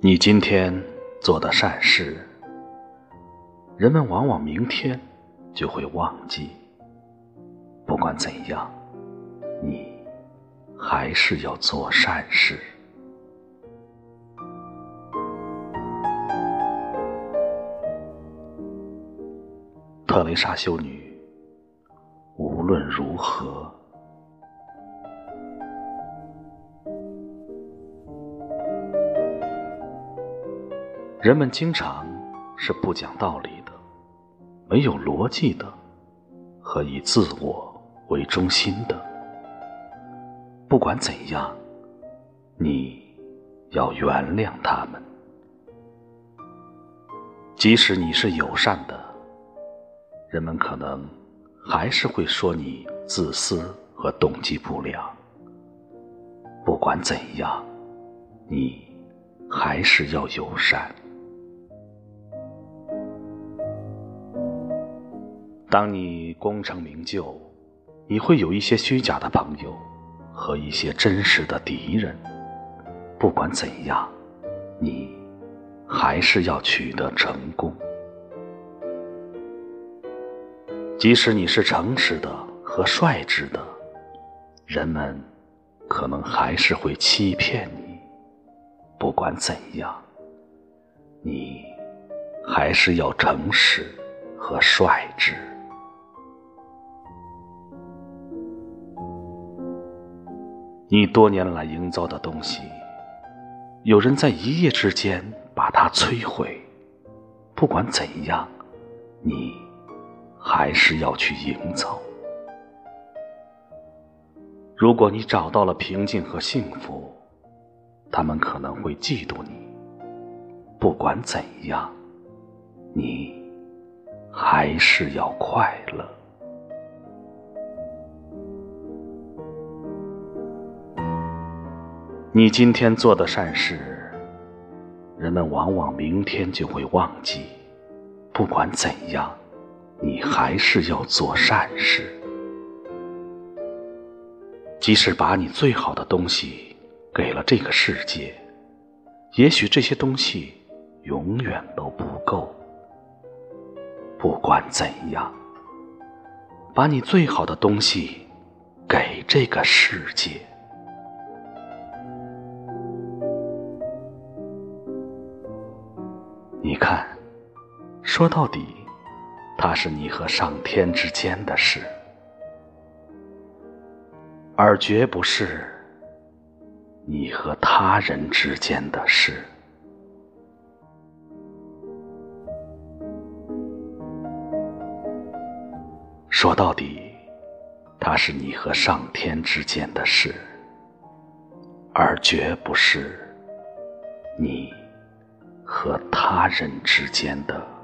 你今天做的善事，人们往往明天就会忘记。不管怎样，你还是要做善事。特蕾莎修女，无论如何。人们经常是不讲道理的，没有逻辑的，和以自我为中心的。不管怎样，你要原谅他们。即使你是友善的，人们可能还是会说你自私和动机不良。不管怎样，你还是要友善。当你功成名就，你会有一些虚假的朋友和一些真实的敌人。不管怎样，你还是要取得成功。即使你是诚实的和率直的，人们可能还是会欺骗你。不管怎样，你还是要诚实和率直。你多年来营造的东西，有人在一夜之间把它摧毁。不管怎样，你还是要去营造。如果你找到了平静和幸福，他们可能会嫉妒你。不管怎样，你还是要快乐。你今天做的善事，人们往往明天就会忘记。不管怎样，你还是要做善事。即使把你最好的东西给了这个世界，也许这些东西永远都不够。不管怎样，把你最好的东西给这个世界。你看，说到底，它是你和上天之间的事，而绝不是你和他人之间的事。说到底，它是你和上天之间的事，而绝不是你。和他人之间的。